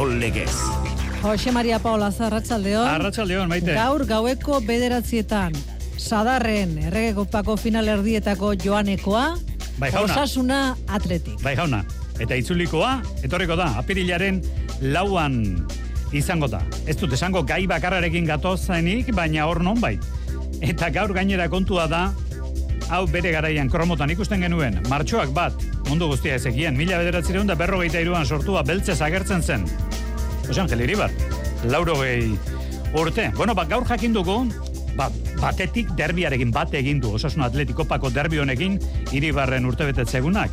Kirol Legez. Jose Maria Paula Arratsaldeon. Arratsaldeon, maite. Gaur gaueko bederatzietan Sadarren errege kopako final erdietako joanekoa, Bai, jauna. osasuna atletik. Bai jauna, eta itzulikoa, etorriko da, apirilaren lauan izango da. Ez dut esango gai bakarrarekin gatozenik, baina hor non bai. Eta gaur gainera kontua da, hau bere garaian kromotan ikusten genuen, martxoak bat, mundu guztia ezekien, mila bederatzireun da berrogeita iruan sortua beltzez agertzen zen. Jose Angel Iribar, lauro gehi urte. Bueno, ba, gaur jakin dugu, ba, batetik derbiarekin bate egin du, osasun atletikopako derbi honekin, Iribarren urte betetzegunak.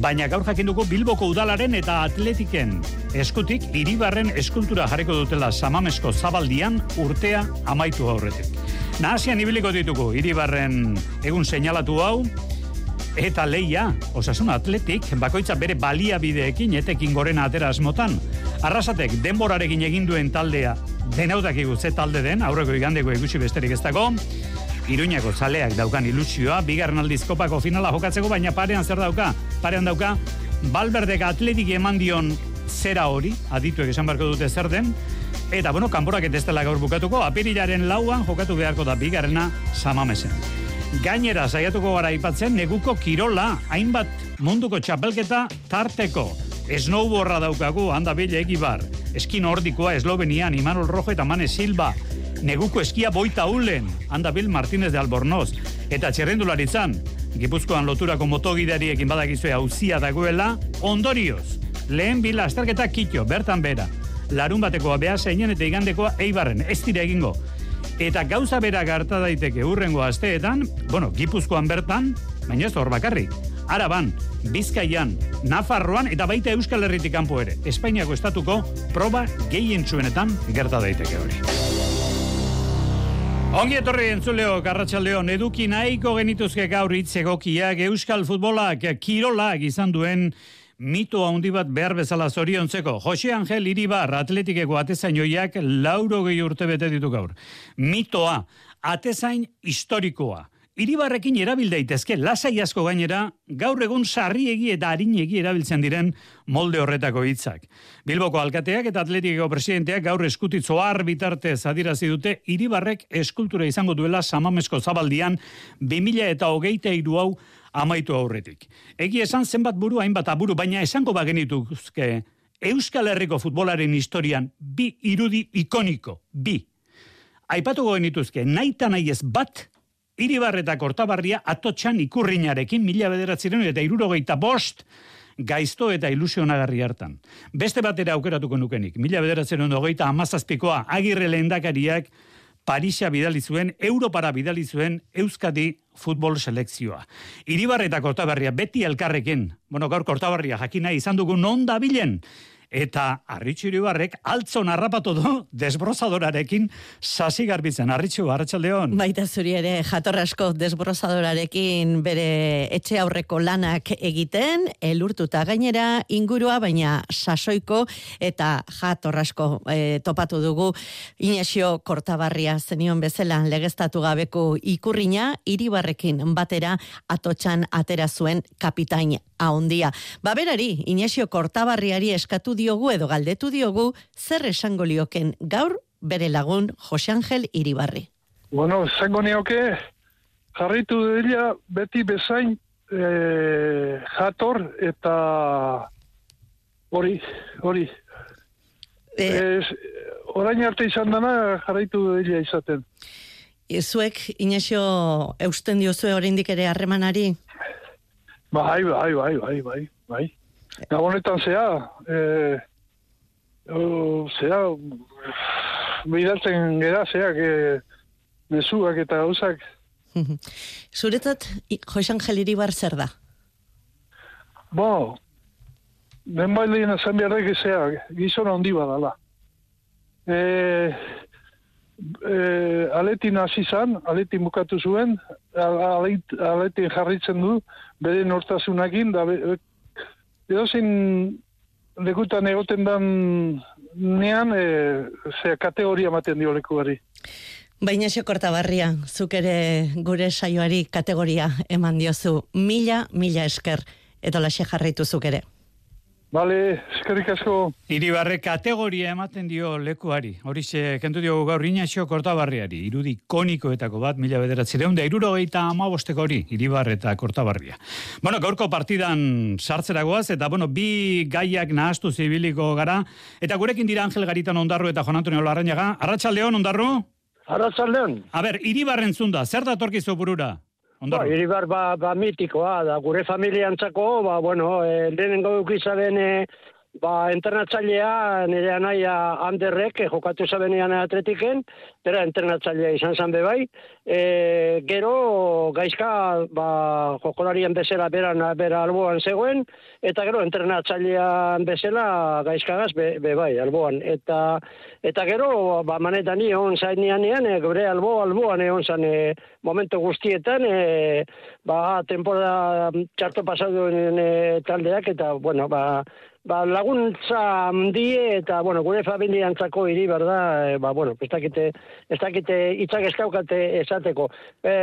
Baina gaur jakin dugu Bilboko udalaren eta atletiken eskutik Iribarren eskultura jarriko dutela samamesko zabaldian urtea amaitu aurretik. Nahasian ibiliko ditugu Iribarren egun seinalatu hau, eta leia, osasun atletik, bakoitza bere baliabideekin etekin gorena atera asmotan. Arrasatek denborarekin egin duen taldea, denautak ze talde den, aurreko igandeko ikusi besterik ez dago, Iruñako zaleak daukan ilusioa, bigarren aldiz kopako finala jokatzeko, baina parean zer dauka? Parean dauka, Balberdek atletik eman dion zera hori, adituek esan beharko dute zer den, eta bueno, kanporak ez dela gaur bukatuko, apirilaren lauan jokatu beharko da bigarrena samamesen. Gainera, saiatuko gara aipatzen neguko kirola, hainbat munduko txapelketa tarteko. Snowboarda daukagu, handa bile egibar. Eskin nordikoa Eslovenian, Imanol Rojo eta Mane Silva. Neguko eskia boita ulen, handa bil Martínez de Albornoz. Eta txerrendularitzan, Gipuzkoan loturako motogidariekin badakizue hauzia dagoela, ondorioz. Lehen bila astarketa kitxo, bertan bera. Larun batekoa beha zeinen eta igandekoa eibarren, ez dira egingo. Eta gauza bera garta daiteke urrengo asteetan, bueno, Gipuzkoan bertan, baina ez hor bakarrik. Araban, Bizkaian, Nafarroan eta baita Euskal Herritik kanpo ere. Espainiako estatuko proba gehien zuenetan gerta daiteke hori. Ongi etorri entzuleo, Karratxaldeon, eduki nahiko genituzke gaur hitzegokiak Euskal Futbolak, Kirolak izan duen mito handi bat behar bezala zoriontzeko. Jose Angel Iribar, atletikeko atezainoiak lauro gehi urte bete ditu gaur. Mitoa, atezain historikoa. Iribarrekin erabil daitezke lasai asko gainera, gaur egun sarriegi eta arinegi erabiltzen diren molde horretako hitzak. Bilboko alkateak eta atletikeko presidenteak gaur eskutitzo har bitartez adirazi dute Iribarrek eskultura izango duela samamesko zabaldian 2000 eta hogeita iru hau amaitu aurretik. Egi esan zenbat buru hainbat aburu, baina esango bagenituzke Euskal Herriko futbolaren historian bi irudi ikoniko, bi. Aipatuko genituzke, nahi eta nahi ez bat, Iribar eta Kortabarria atotxan ikurrinarekin mila bederatziren eta irurogeita bost gaizto eta ilusionagarri hartan. Beste batera aukeratuko nukenik, mila bederatziren hogeita amazazpikoa agirre lehendakariak Parisa bidali zuen, Europara bidali zuen Euskadi futbol selekzioa. Iribar eta Kortabarria beti elkarrekin, bueno, gaur Kortabarria jakina izan dugu non dabilen, eta Arritxu Iribarrek altzon harrapatu du desbrozadorarekin sasi garbitzen. Arritxu, Arratxaldeon. Baita zuri ere jatorrasko desbrozadorarekin bere etxe aurreko lanak egiten, elurtuta gainera ingurua, baina sasoiko eta jatorrasko e, topatu dugu Inesio Kortabarria zenion bezala legeztatu gabeko ikurrina, iribarrekin batera atotxan atera zuen kapitain ahondia. Baberari, Inesio Kortabarriari eskatu diogu edo galdetu diogu zer esango lioken gaur bere lagun Jose Angel Iribarri. Bueno, esango nioke, jarritu dira beti bezain e, jator eta hori, hori. E, Ez, orain arte izan dana jarraitu dira izaten. zuek, Inesio, eusten diozue oraindik ere harremanari? Bai, bai, bai, bai, bai, bai. Gabonetan zea, e, o, zea, bidaltzen gera, zea, que mezuak eta gauzak, Zuretzat, I- Jose Angel Iribar zer da? Bo, den bailean esan beharrek zea, gizon handi badala. E, e, aletin hasi zan, aletin bukatu zuen, al- alet- aletin jarritzen du, bere nortasunakin, da be, edozein lekutan egoten dan nean, e, zea, kategoria ematen dio lekuari. Baina xo kortabarria, zuk ere gure saioari kategoria eman diozu mila, mila esker, eta laxe jarraitu zuk ere. Bale, eskerrik asko. Iribarre kategoria ematen dio lekuari. Horixe, kentu dio gaur inaxo kortabarriari. Irudi konikoetako bat, mila bederatzi deun, da iruro gehieta amabosteko hori, Iribarre eta kortabarria. Bueno, gaurko partidan sartzeragoaz, eta bueno, bi gaiak nahastu zibiliko gara, eta gurekin dira Angel Garitan ondarru eta Juan Antonio Larrañaga. Arratxaldeon, ondarru? Arratzaldeon. A ber, Iribarren zunda, zer da torkizu burura? Ba, iribar ba, ba mitikoa, da. Gure familiantzako, ba, bueno, e, lehenengo eukizaren, e, ba, entrenatzailea, nire anaia Anderrek, e, jokatu zabenean atletiken, bera entrenatzailea izan zan bebai, e, gero gaizka, ba, jokolarien bezala beran, bera alboan zegoen, eta gero entrenatzailean bezala gaizkagaz be, be bai, alboan. Eta, eta gero, ba, manetan egon zainean ean, e, gure albo, alboan egon zan e, momentu guztietan, e, ba, temporada txarto pasaduen e, taldeak, eta, bueno, ba, ba, laguntza handie eta, bueno, gure familiantzako hiri berda, e, ba, bueno, ez dakite, ez dakite itzak ez daukate esateko. E,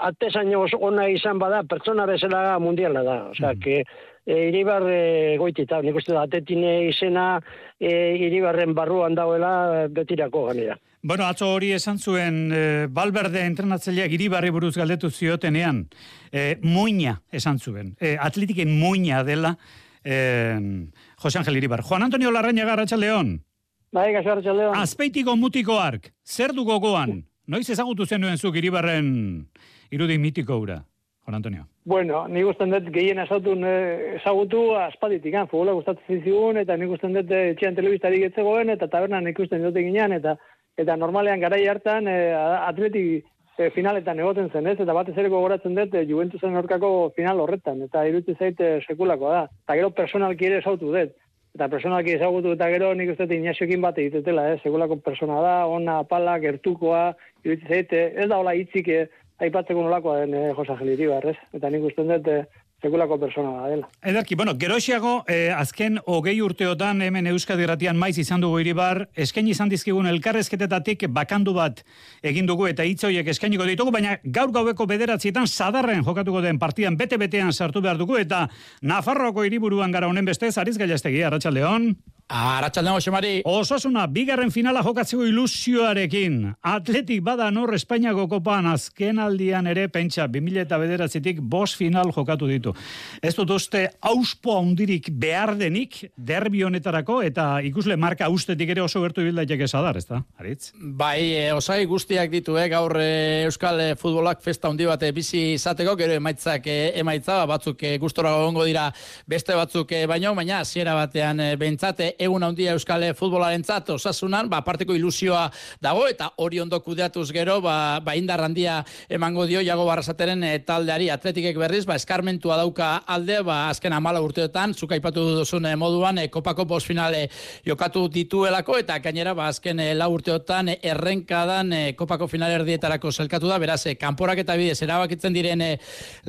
atezaino oso ona izan bada, pertsona bezala mundiala da. Osea, que e, iribar e, goitita, nik uste da, atetine izena e, iribarren barruan dauela betirako ganera. Bueno, atzo hori esan zuen e, Balberde entrenatzaileak Iribarri buruz galdetu ziotenean, e, muina esan zuen. E, atletiken muina dela e, Jose Angel Iribar. Juan Antonio Larrañaga Arratsaldeon. Bai, gaso hartxaldeon. Azpeitiko mutiko zer du gogoan? Noiz ezagutu zenuen zuk Iribarren irudi mitiko ura, Juan Antonio? Bueno, nik usten dut gehien ezagutu, ezagutu aspalditik, han, futbola gustatzen zigun, eta nik usten dut eh, etxean telebistarik etzegoen, eta tabernan ikusten dut ginean, eta eta normalean garai hartan e, atleti e, finaletan egoten zen, ez? Eta batez ere gogoratzen dut e, Juventusen aurkako final horretan, eta iruditzen zait e, sekulakoa da. Eta gero personalki ere ezagutu dut. Eta personalki ezagutu eta gero nik uste dut Inaxiokin bat egitetela, eh? Sekulako persona da, ona, apala, gertukoa, iruditzen zait, e, ez da hola hitzik e, aipatzeko nolakoa den e, Jose Angel Iribar, ez? Eta nik uste dut e, sekulako persona da dela. Ederki, bueno, geroxiago, eh, azken hogei urteotan hemen Euskadi Ratian maiz izan dugu iribar, eskaini izan dizkigun elkarrezketetatik bakandu bat egin dugu eta hitz horiek eskainiko ditugu, baina gaur gaueko bederatzietan sadarren jokatuko den partidan bete-betean sartu behar dugu eta Nafarroako hiriburuan gara honen bestez, Ariz Gailastegi, Arratxaldeon. Arratxaldeon, Xemari. Osasuna, bigarren finala jokatzeko ilusioarekin. Atletik bada nor Espainiako kopan azken aldian ere pentsa 2000 eta bederatzetik bos final jokatu ditu. Ez dut uste auspo handirik behar denik derbi honetarako eta ikusle marka ustetik ere oso gertu bildaiteke sadar, ez da? Aritz? Bai, e, osai guztiak ditu, eh, gaur e, Euskal e, futbolak festa handi bat e, bizi izateko, gero emaitzak e, emaitza, batzuk e, gustora gongo dira beste batzuk e, baino, baina hasiera batean e, behintzate egun handia Euskal futbolarentzat osasunan, ba, parteko ilusioa dago, eta hori ondo kudeatuz gero, ba, ba indar handia emango dio Jago Barrasateren e, taldeari atletikek berriz, ba, eskarmentua dauka alde, ba, azken amala urteotan, zuk aipatu duzun e, moduan, e, kopako bos finale jokatu dituelako, eta gainera, ba, azken e, lau urteotan, errenkadan e, kopako finale erdietarako zelkatu da, beraz, e, kanporak eta bidez, erabakitzen diren e,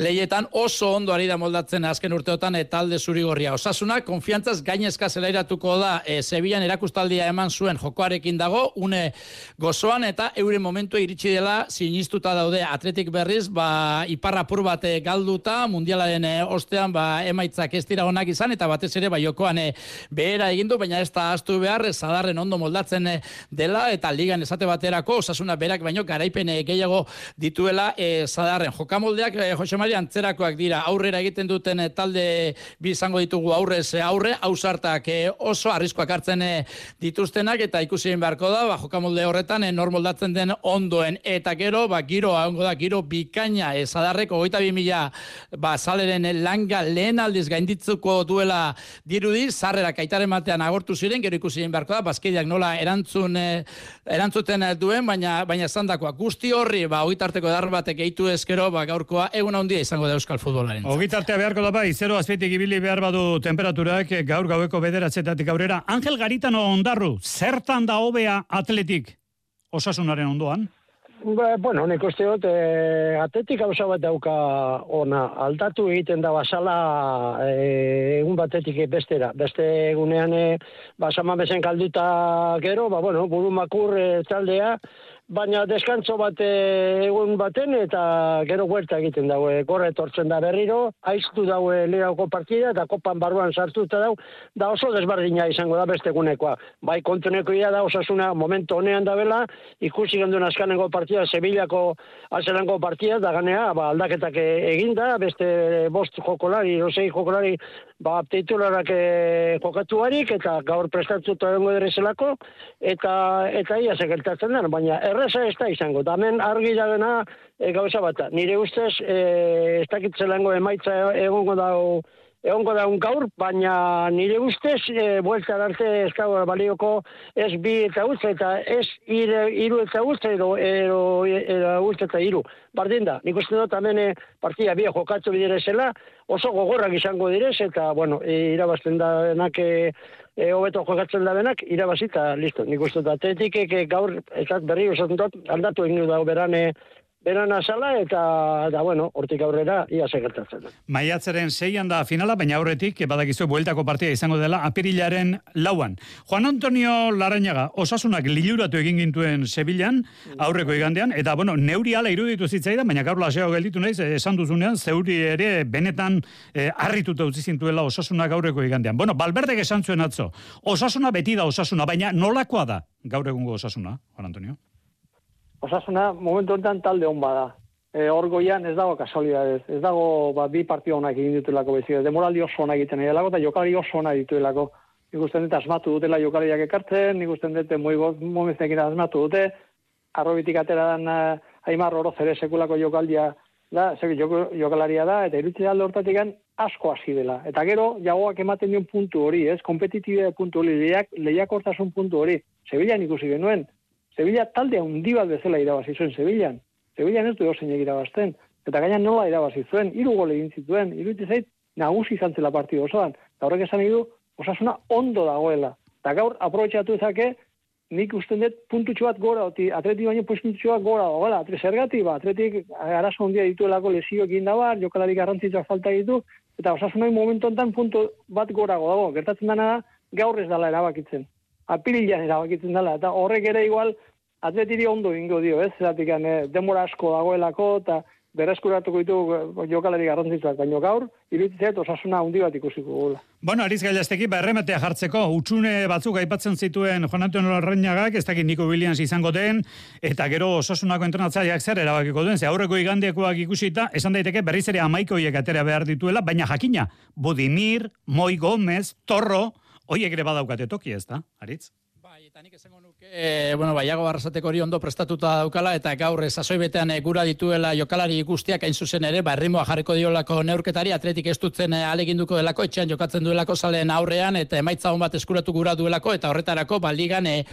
leietan, oso ondo ari da moldatzen azken urteotan, e, talde zurigorria. Osasuna, konfiantzaz gainezka zelairatuko da, e, Sevillan erakustaldia eman zuen jokoarekin dago, une gozoan, eta euren momentu iritsi dela, sinistuta daude atletik berriz, ba, iparrapur bat e, galduta, mundialaren e, ostean, ba, emaitzak ez dira onak izan, eta batez ere, ba, jokoan e, behera egindu, baina ez da astu behar, zadarren ondo moldatzen e, dela, eta ligan esate baterako, osasuna berak baino, garaipen gehiago dituela e, zadarren. Jokamoldeak, e, Jose Maria, antzerakoak dira, aurrera egiten duten talde bi izango ditugu aurrez aurre, hausartak e, oso arriskoak hartzen e, dituztenak, eta ikusi beharko da, ba, jokamolde horretan, e, nor moldatzen den ondoen, eta gero, ba, giro, hongo da, giro bikaina, e, goita bi mila, ba, saleren langa lehen aldiz gainditzuko duela dirudi, zarrera kaitaren batean agortu ziren, gero ikusi beharko da, bazkideak nola erantzun, erantzuten duen, baina baina zandakoa. Guzti horri, ba, ogitarteko dar batek gehitu ezkero, ba, gaurkoa egun handia izango da Euskal Futbolaren. Ogitartea beharko da bai, zero azpeitik ibili behar badu temperaturak eh, gaur gaueko bederatzetatik aurrera. Angel Garitano ondarru, zertan da hobea atletik osasunaren ondoan? Ba, bueno, nik uste dut, e, atetik gauza bat dauka ona, aldatu egiten da basala e, egun batetik bestera. Beste egunean, e, basama bezen kalduta gero, ba, bueno, buru makur e, taldea, baina deskantzo bat eh, egun baten eta gero huerta egiten daue. Gorre etortzen da berriro, aiztu daue lirauko partida eta kopan barruan sartuta dau, da oso desbardina izango da beste gunekoa. Bai kontuneko ia da osasuna momentu honean da bela, ikusi genduen askanengo partida, Sevillako azelango partida, da ganea, ba, aldaketak eginda, beste bost jokolari, osei jokolari, ba, titularak e, jokatu barik, eta gaur prestatzuta egongo dere zelako, eta, eta ia sekeltatzen den, baina erreza ez da izango, da hemen argi da dena e, gauza bat, da. nire ustez, e, ez dakitzelango emaitza egongo da egongo da un gaur, baina nire ustez, e, buelta arte eskau balioko ez bi eta utze, eta ez ire, iru eta utze, edo, edo, edo utze eta iru. Bardin da, nik uste dut hemen eh, partida bia jokatu bidere zela, oso gogorrak izango direz, eta, bueno, e, irabazten da denak, e, e, hobeto jokatzen da denak, irabazita, listo. Nik uste dut, atletik e, gaur, ez berri osatzen dut, aldatu egin da berane, beran azala eta da bueno, hortik aurrera ia segertatzen. Maiatzaren seian da finala, baina aurretik badakizu bueltako partida izango dela apirilaren lauan. Juan Antonio Larañaga, osasunak liluratu egin gintuen Sevillan, aurreko igandean, eta bueno, neuri ala iruditu zitzaida, baina gaur laseo gelditu naiz, esan duzunean, zeuri ere benetan eh, harrituta utzi zintuela osasunak aurreko igandean. Bueno, balberdek esan zuen atzo, osasuna beti da osasuna, baina nolakoa da gaur egungo osasuna, Juan Antonio? Osasuna momentu honetan talde hon bada. E, hor goian ez dago kasualidadez. Ez dago ba, bi partio honak egin dituelako bezik. Demoraldi oso onak egiten egin eta jokalari oso onak dituelako. Nik usten dut asmatu dutela jokalariak ekartzen, nik usten dut moigo momentekin asmatu dute, arrobitik atera dan uh, aimar oro zere sekulako jokaldia da, zer, jokalaria da, eta irutze alde hortatik asko hasi dela. Eta gero, jagoak ematen dion puntu hori, ez, kompetitibia puntu hori, lehiak, lehiak puntu hori. Zebilan ikusi genuen, Sevilla talde handi bat bezala irabazi zuen Sevillan. Sevillan ez du osein irabazten. Eta gainan nola irabazi zuen, hiru gol egin zituen, iruditzen zait, nagusi izan zela partidu osoan. Eta horrek esan du, osasuna ondo dagoela. Eta gaur, aprobetxatu ezake, nik usten dut puntutxo bat gora, oti, atleti baino puntutxo bat gora dagoela. Atre zergati, ba, atletik arazo handia dituelako lesioak indabar, jokalarik garrantzitza falta ditu, eta osasunoi momentu enten puntu bat gora dago. Gertatzen dena da, gaur ez dala erabakitzen apirilan erabakitzen dela, eta horrek ere igual atletiri ondo ingo dio, ez? Zeratik, eh, demora asko dagoelako, eta berreskuratuko ditu eh, jokalari garrantzitzuak, baino gaur, iruditzea osasuna handi bat ikusiko gula. Bueno, Ariz Gailasteki, berremetea jartzeko, utxune batzuk aipatzen zituen Juan Antonio Larrañagak, ez dakit Nico Williams izango den, eta gero osasunako entrenatzaileak zer erabakiko duen, ze aurreko igandekoak ikusita, esan daiteke berriz ere amaikoiek atera behar dituela, baina jakina, Budimir, Moi Gomez, Torro, Oiek ere badaukate toki ez da, Aritz? Bai, eta nik esango nuke, e, bueno, baiago barrasateko hori ondo prestatuta daukala, eta gaur sasoi betean e, gura dituela jokalari guztiak hain zuzen ere, ba, errimoa jarriko diolako neurketari, atletik ez dutzen e, aleginduko delako, etxean jokatzen duelako salen aurrean, eta emaitza hon bat eskuratu gura duelako, eta horretarako, baldigan, e,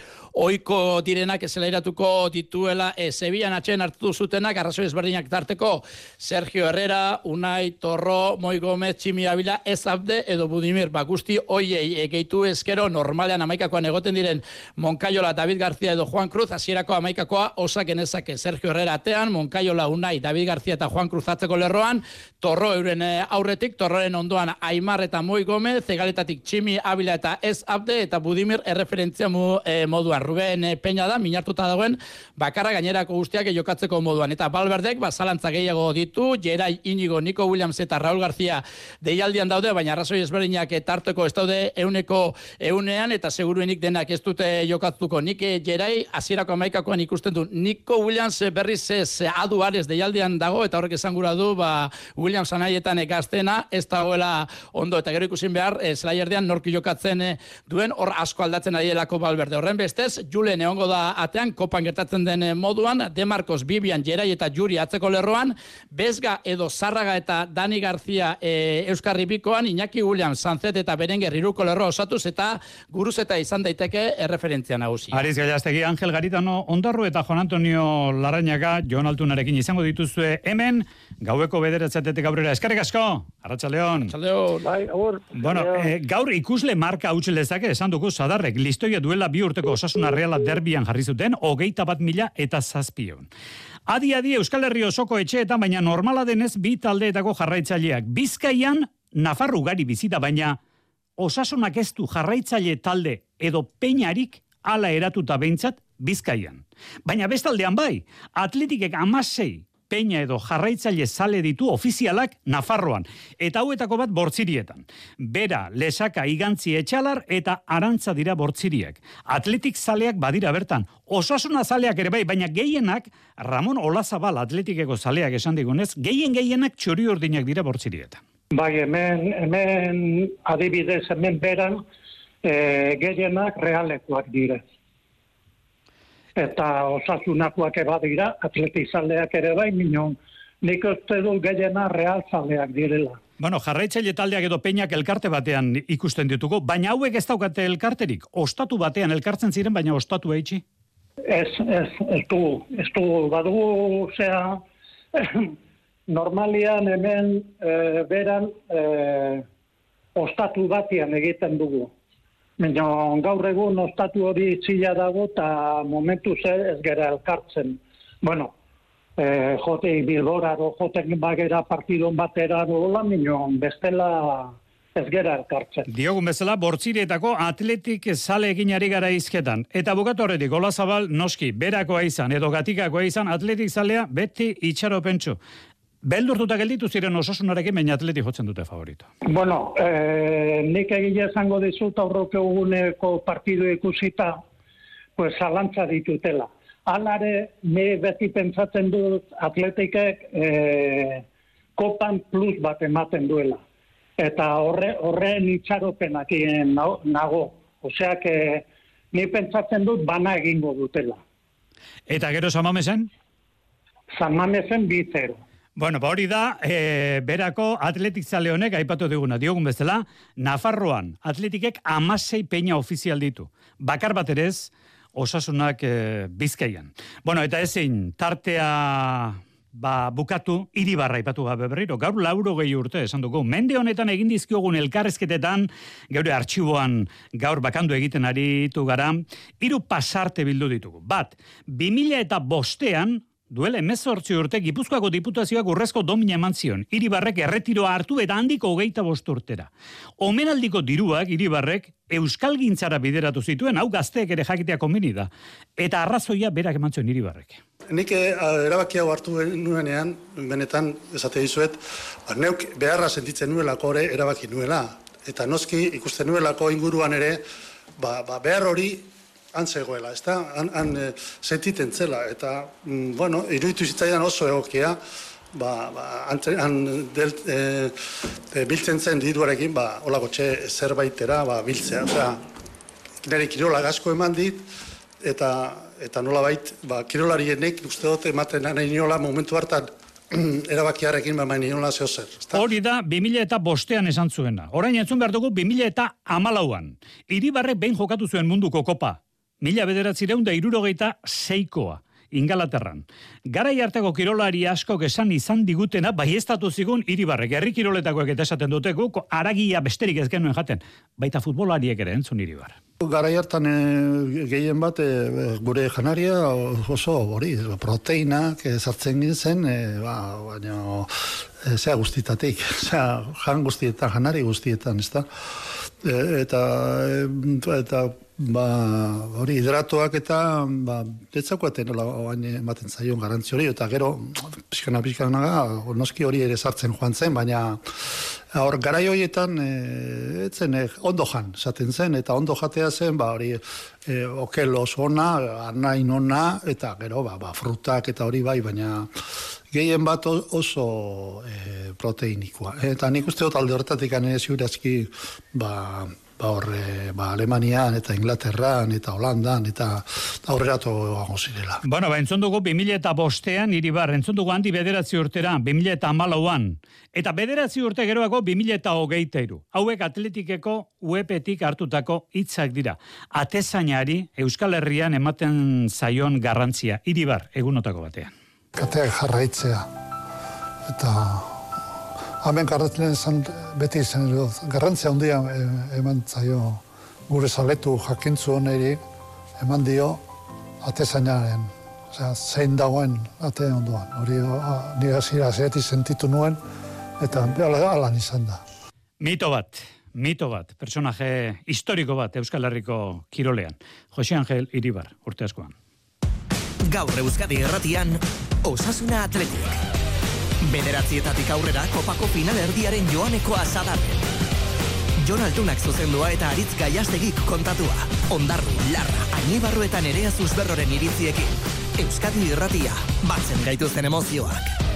oiko direnak ezela iratuko dituela, e, Sevillan atxen hartu zutenak, arrazoi ezberdinak tarteko, Sergio Herrera, Unai, Torro, Moi Gomez, Tximi Abila, ez abde, edo Budimir, ba, guzti, oiei, e, gehitu ezkero, normalean amaikakoan egoten diren, Moncayola, David García edo Juan Cruz, hasierako amaikakoa osak enezake Sergio Herrera atean, Moncayola, Unai, David García eta Juan Cruz atzeko lerroan, Torro euren eh, aurretik, Torroren ondoan Aimar eta Moi Gomez, Zegaletatik Tximi, Abila eta Ez Abde, eta Budimir erreferentzia mu, e, moduan. Ruben e, Peña da, minartuta dagoen, bakarra gainerako guztiak jokatzeko moduan. Eta Balberdek, bazalantza gehiago ditu, Jerai Inigo, Nico Williams eta Raul García deialdian daude, baina arrazoi ezberdinak tarteko ez daude euneko eunean, eta seguruenik denak ez dute jokatuko. Nik jerai, hasierako amaikakoan ikusten du. Niko Williams berriz ez adu arez deialdian dago, eta horrek esan gura du, ba, Williams anaietan ekastena, ez dagoela ondo, eta gero ikusin behar, e, zelaierdean norki jokatzen eh, duen, hor asko aldatzen adielako balberde. Horren bestez, Julen egongo da atean, kopan gertatzen den eh, moduan, De Marcos, Bibian, Jerai eta Juri atzeko lerroan, Bezga edo Zarraga eta Dani García e, Euskarri Bikoan, Iñaki Williams, Sanzet eta Berenger iruko lerro osatuz, eta guruz eta izan daiteke erreferentzia nagusi. Ariz Gaiastegi, Angel Garitano, Ondarru eta Juan Antonio Larañaga, Jon Altunarekin izango dituzue hemen, gaueko bederatzatetek aurrera. Eskarrik asko, Arratxaldeon. Arratxaldeon. Bai, agur. Bueno, eh, gaur ikusle marka hau dezake esan dugu sadarrek, listoia duela bi urteko osasuna reala derbian jarri zuten, hogeita bat mila eta zazpion. Adi, adi, Euskal Herri osoko etxeetan, baina normala denez bi taldeetako jarraitzaileak. Bizkaian, Nafarru gari bizita, baina osasunak ez du jarraitzaile talde edo peinarik ala eratuta behintzat Bizkaian. Baina bestaldean bai, atletikek amasei peña edo jarraitzaile sale ditu ofizialak Nafarroan, eta hauetako bat bortzirietan. Bera, lesaka igantzi etxalar eta arantza dira bortziriek. Atletik zaleak badira bertan, osasuna zaleak ere bai, baina gehienak, Ramon Olazabal atletikeko zaleak esan digunez, gehien gehienak txori urdinak dira bortzirietan. Bai, hemen, hemen adibidez, hemen beran, e, gehienak realekoak dire eta osasunakoak eba dira, atletizaleak ere bai, minon, nik uste du gehiena realzaleak direla. Bueno, jarraitzaile taldeak edo peinak elkarte batean ikusten dituko, baina hauek ez daukate elkarterik, ostatu batean elkartzen ziren, baina ostatu eitzi? Ez, ez, ez du, ez du, badu, zea, normalian hemen e, beran e, ostatu batean egiten dugu. Baina gaur egun ostatu hori txila dago eta momentu ze ez gera elkartzen. Bueno, e, jote bilbora do, jote bagera partidon batera dola, minon bestela ez gera elkartzen. Diogun bezala, bortzirietako atletik sale eginari gara izketan. Eta bukatu horretik, gola zabal, noski, berakoa izan, edo gatikakoa izan, atletik zalea beti itxaro pentsu. Beldurtuta gelditu ziren osasunarekin baina atleti jotzen dute favorito. Bueno, eh, nik egile esango dizut aurroke eguneko partidu ikusita, pues zalantza ditutela. Alare, ni beti pentsatzen dut atletikek eh, kopan plus bat ematen duela. Eta horre, horren itxaropenak nago. Oseak, eh, ni pentsatzen dut bana egingo dutela. Eta gero samamesen? Samamesen bitzero. Bueno, ba hori da, e, berako atletik zale honek, aipatu diguna, diogun bezala, Nafarroan, atletikek amasei peina ofizial ditu. Bakar bat ere ez, osasunak e, bizkaian. Bueno, eta ezin, tartea ba, bukatu, iribarra ipatu gabe berriro, gaur lauro gehi urte, esan dugu. Mende honetan egin dizkiogun elkarrezketetan, geure artxiboan gaur bakandu egiten aritu gara, hiru pasarte bildu ditugu. Bat, 2000 eta bostean, duela emezortzi urte Gipuzkoako diputazioak urrezko domina eman zion. Iribarrek erretiroa hartu eta handiko hogeita bost urtera. Omenaldiko diruak Iribarrek Euskal Gintzara bideratu zituen, hau gazteek ere jakitea konbini da. Eta arrazoia berak eman zion Iribarrek. Nik eh, erabaki hau hartu nuenean, benetan, esate dizuet, ba, neuk beharra sentitzen nuelako ere erabaki nuela. Eta noski ikusten nuelako inguruan ere, ba, ba behar hori antzegoela, ez da, han, han e, sentiten zela, eta, mm, bueno, iruditu zitzaidan oso egokia, ba, ba, han del, e, e, biltzen zen diruarekin, ba, olako txe zerbaitera, ba, biltzea, osea, nire kirola asko eman dit, eta, eta nola bait, ba, kirolarienek uste dut ematen nahi niola momentu hartan, erabakiarekin ba niola zeo zer. Hori da 2000 eta bostean esan zuena. Orain entzun behar dugu 2000 eta amalauan. Iribarrek behin jokatu zuen munduko kopa mila bederatzireun da irurogeita seikoa. Ingalaterran. Garai harteko kirolari asko esan izan digutena, bai ez zigun iribarrek, herri kiroletakoek eta esaten dute guk, aragia besterik ez genuen jaten, baita futbolariek ere entzun iribar. Garai hartan e, gehien bat e, gure janaria oso hori, proteinak sartzen gintzen, e, ba, baina e, zea guztitatik, zea jan guztietan, janari guztietan, ez da? eta, eta ba, hori hidratoak eta ba, etzaukaten nola oain ematen zaion garantzi hori, eta gero, pixkana pixkana noski hori ere sartzen joan zen, baina hor garai horietan e, etzen e, ondo jan, esaten zen, eta ondo jatea zen, ba, hori e, okel oso ona, arnain ona, eta gero, ba, ba, frutak eta hori bai, baina gehien bat oso e, proteinikoa. Eta nik uste dut alde horretatik ane ziurazki, ba, ba horre, ba Alemanian eta Inglaterran eta Holandan eta aurreratu zirela. Bueno, ba entzun dugu 2000 eta bostean iribar, entzun dugu handi bederatzi urtera, 2000 eta amalauan. Eta bederatzi urte geroako 2000 eta hogeita iru. Hauek atletikeko uepetik hartutako hitzak dira. Atezainari Euskal Herrian ematen zaion garrantzia, iribar, egunotako batean. Kateak jarraitzea. Eta Hemen garratzen zan, beti izan dut, garrantzia handia eh, eman zaio gure saletu jakintzu honeri, eman dio atezainaren, osea, zein dagoen ate ondoan. Hori nire zira zeheti sentitu nuen, eta alan izan da. Mito bat, mito bat, personaje historiko bat Euskal Herriko kirolean. Jose Angel Iribar, urte askoan. Gaur Euskadi erratian, Osasuna Atletik. Bederatzietatik aurrera kopako final erdiaren joaneko azadarren. Jon Altunak zuzendua eta aritz gaiastegik kontatua. Ondarru, Larra, Ainibarru eta Nerea Zuzberroren iritziekin. Euskadi irratia, batzen gaituzten emozioak.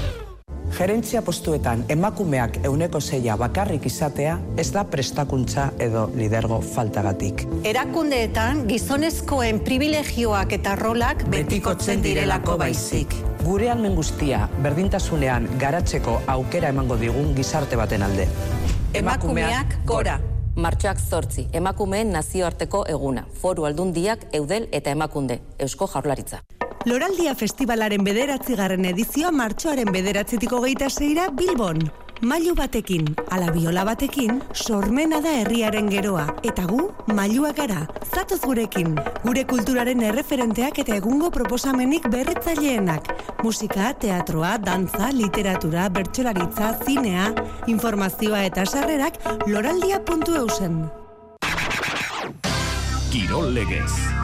Gerentzia postuetan emakumeak euneko zeia bakarrik izatea ez da prestakuntza edo lidergo faltagatik. Erakundeetan gizonezkoen privilegioak eta rolak Betikotzen direlako baizik. Gure almen guztia berdintasunean garatzeko aukera emango digun gizarte baten alde. emakumeak gora. Martxoak zortzi, emakumeen nazioarteko eguna, foru aldundiak, eudel eta emakunde, eusko jaurlaritza. Loraldia Festivalaren bederatzigarren edizioa martxoaren bederatzitiko geita zeira Bilbon. Mailu batekin, ala biola batekin, sormena da herriaren geroa. Eta gu, mailua gara, zatoz gurekin. Gure kulturaren erreferenteak eta egungo proposamenik berritzaileenak. Musika, teatroa, dantza, literatura, bertsolaritza, zinea, informazioa eta sarrerak loraldia.eusen. Kirol legez.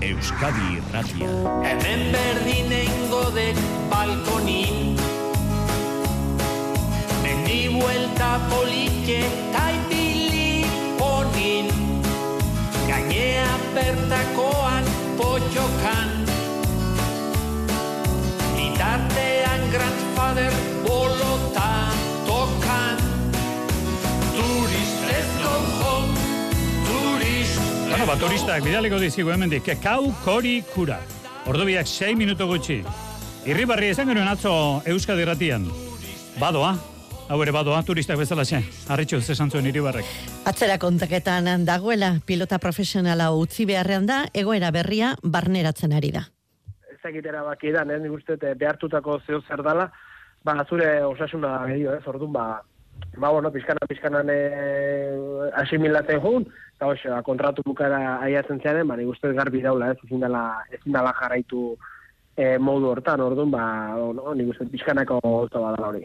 Euskadi irratia. Hemen berdinengo dek balkonin Mendi buelta polike taipili honin Gainea bertakoan ba, turistak bidaliko dizigu hemendik, kekau kori kura. Ordubiak 6 minuto gutxi. Irribarri esan genuen atzo Euskadi ratian. Badoa, hau ere badoa, turistak bezala xe. Arritxu, zesan zuen irribarrek. Atzera kontaketan dagoela pilota profesionala utzi beharrean da, egoera berria barneratzen ari da. ezagitera baki da, nik uste eh, behartutako zeo zer dala, ba, zure osasuna gehiago, ez, orduan, ba, ba, bueno, pizkana, pizkanan eh, asimilatzen jun, eta hoxe, ba, kontratu bukara aiatzen zearen, ba, nik uste dut garbi daula, ez, ezin dela, ezin dela jarraitu eh, modu hortan, orduan, ba, no, nik uste dut pizkanako gauza badala hori.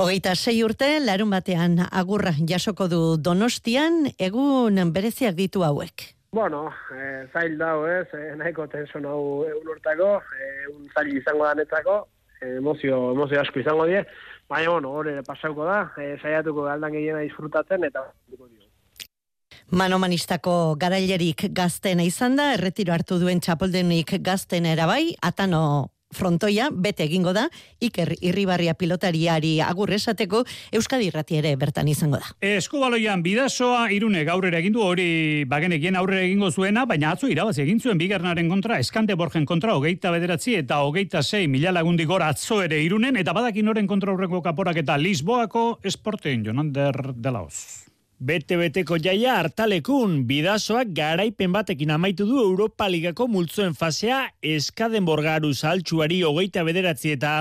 Hogeita sei urte, larun batean agurra jasoko du donostian, egun bereziak ditu hauek. Bueno, eh, zail dau, ez, eh, nahiko tension hau egun hortako, eh, un zail izango da netzako, eh, emozio, emozio asko izango die, baina, bueno, hori pasauko da, eh, saiatuko galdan gehiena disfrutatzen, eta Manomanistako garailerik gaztena izan da, erretiro hartu duen txapoldenik gazten erabai, atano frontoia, bete egingo da, Iker Irribarria pilotariari agur esateko Euskadi Irrati ere bertan izango da. Eskubaloian bidasoa irune gaurrera egin du hori bagenekien aurrera egingo zuena, baina atzo irabazi egin zuen bigarnaren kontra, eskante borgen kontra, hogeita bederatzi eta hogeita sei mila lagundi gora atzo ere irunen, eta badakin oren kontra aurreko kaporak eta Lisboako esporten Jonander Delaos. Bete-beteko jaia hartalekun, bidazoak garaipen batekin amaitu du Europa Ligako multzoen fasea eskaden borgaru saltsuari hogeita bederatzi eta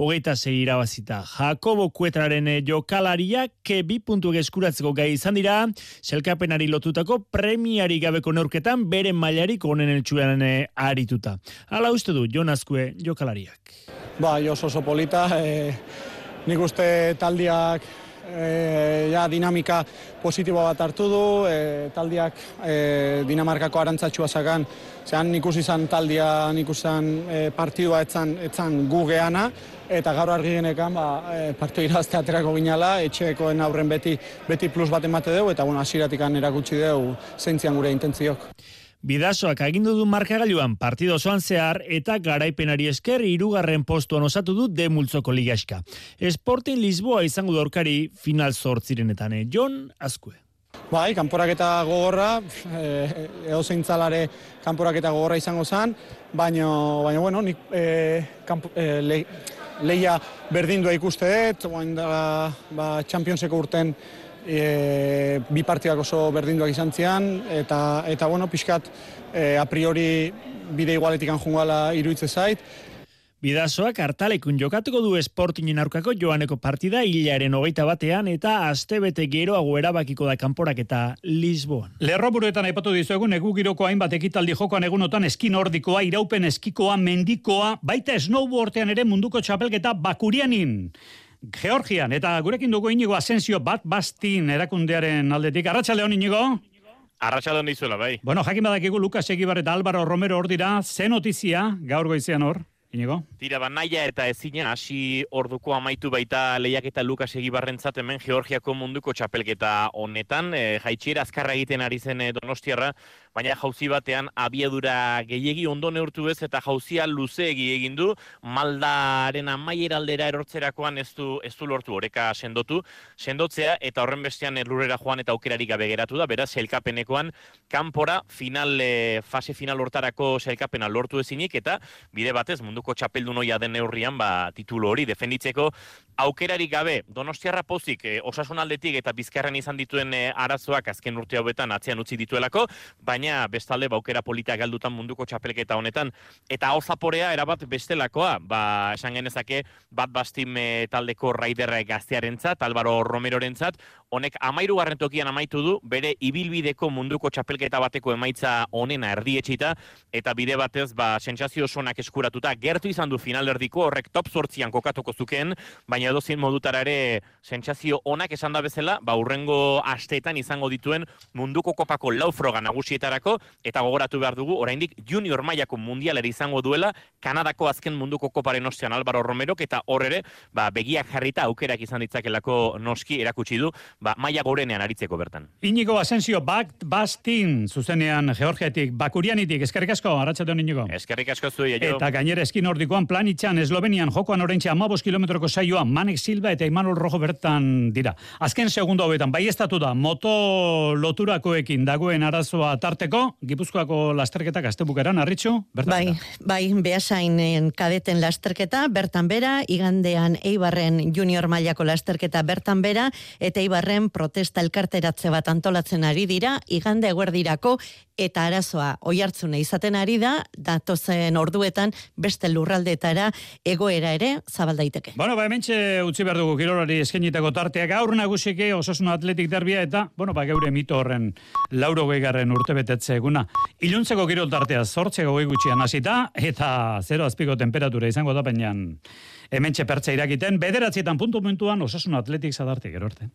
hogeita zei irabazita. Jakobo Kuetraren eh, jokalariak ke bi puntu eskuratzeko gai izan dira, selkapenari lotutako premiari gabeko neurketan beren mailarik onen eltsuean eh, arituta. Hala uste du, Jonazkue jokalariak. Ba, oso oso polita, e, nik uste taldiak e, ja, dinamika positibo bat hartu du, e, taldiak e, Dinamarkako arantzatxua zagan, zean nik izan taldia, nik izan e, partidua etzan, etzan gu geana, eta gaur argi genekan ba, e, partidu irazte aterako ginala, etxekoen aurren beti, beti plus bat emate dugu, eta bueno, asiratik erakutsi dugu zeintzian gure intentziok. Bidasoak agindu du markagailuan partido osoan zehar eta garaipenari esker hirugarren postuan osatu du de multzoko ligaska. Sporting Lisboa izango dorkari final zortzirenetan, eh? Jon Azkue. Bai, kanporaketa gogorra, eh, edo zeintzalare kanporaketa gogorra izango zen, baina, baina bueno, nik eh, kamp, eh, le, leia berdindua ikuste dut, oain da, ba, Championseko urten e, bi partidak oso berdinduak izan zian, eta, eta bueno, pixkat e, a priori bide igualetik anjungala iruitze zait. Bidazoak hartalekun jokatuko du esportinen aurkako joaneko partida hilaren hogeita batean eta astebete geroago erabakiko da kanporak eta Lisboan. Lerroburuetan aipatu dizuegun egu giroko hainbat ekitaldi jokoan egunotan eskin nordikoa, iraupen eskikoa, mendikoa, baita snowboardean ere munduko txapelketa bakurianin. Georgian, eta gurekin dugu inigo asensio bat bastin erakundearen aldetik. Arratxalde hon inigo? Arratxalde dizuela, bai. Bueno, jakin badakigu Lukas Egibar eta Álvaro Romero hor dira, ze notizia gaur goizean hor, inigo? Tira, ba, naia eta ezina hasi orduko amaitu baita lehiak eta Lukas Egibarrentzat hemen Georgiako munduko txapelketa honetan. E, jaitxiera azkarra egiten ari zen e, Donostiarra, baina jauzi batean abiadura gehiegi ondo neurtu ez eta jauzia luzeegi egin du. Maldaren amaiera aldera erortzerakoan ez du, ez du lortu oreka sendotu, sendotzea eta horren bestean lurrera joan eta aukerarik gabe geratu da, beraz, selkapenekoan kanpora final, e, fase final hortarako selkapena lortu ezinik eta bide batez munduko txapeldun hoia den neurrian ba, titulo hori defenditzeko aukerarik gabe. Donostiarra pozik e, osasun aldetik eta bizkarren izan dituen e, arazoak azken urte hauetan atzean utzi dituelako, baina bestalde baukera polita galdutan munduko txapelketa honetan eta hau zaporea erabat bestelakoa, ba esan genezake bat bastim e, taldeko raiderra gaztearentzat, Álvaro Romerorentzat, honek amairu tokian amaitu du, bere ibilbideko munduko txapelketa bateko emaitza onena erdietxita, eta bide batez, ba, sentsazio sonak eskuratuta, gertu izan du finalerdiko horrek top sortzian kokatuko zuken, baina edo zin modutara ere sentsazio onak esan da bezala, ba, urrengo asteetan izango dituen munduko kopako laufroga nagusietarako, eta gogoratu behar dugu, oraindik junior mailako mundialera izango duela, Kanadako azken munduko koparen ostean Álvaro Romero, eta horre ba, begiak jarrita aukerak izan ditzakelako noski erakutsi du, ba, maia gorenean aritzeko bertan. Inigo Asensio, bak, bastin, zuzenean Georgiatik, bakurianitik, eskerrik asko, arratxatu Inigo. Eskerrik asko zui, jo. Eta gainera eskin ordikoan planitxan, Eslovenian, jokoan orentxe amabos kilometroko saioa, Manek Silva eta Imanol Rojo bertan dira. Azken segundo hauetan, bai estatu da, moto loturakoekin dagoen arazoa tarteko, Gipuzkoako lasterketak astebukeran, arritxu, bertan Bai, bai, behasainen kadeten lasterketa, bertan bera, igandean Eibarren junior mailako lasterketa bertan bera, eta Eibarren protesta elkarteratze bat antolatzen ari dira, igande eguerdirako, eta arazoa oihartzuna izaten ari da, datozen orduetan beste lurraldeetara egoera ere zabal daiteke. Bueno, ba, hementxe utzi behar dugu kirolari eskenitako tartea gaur nagusike osasuna atletik derbia eta, bueno, ba, geure mito horren lauro gehigarren urte betetze eguna. Iluntzeko kirol tartea zortzeko gehi gutxian hasita eta zero azpiko temperatura izango da, baina hementxe pertsa irakiten, bederatzietan puntu momentuan osasuna atletik zadarte, gero arte.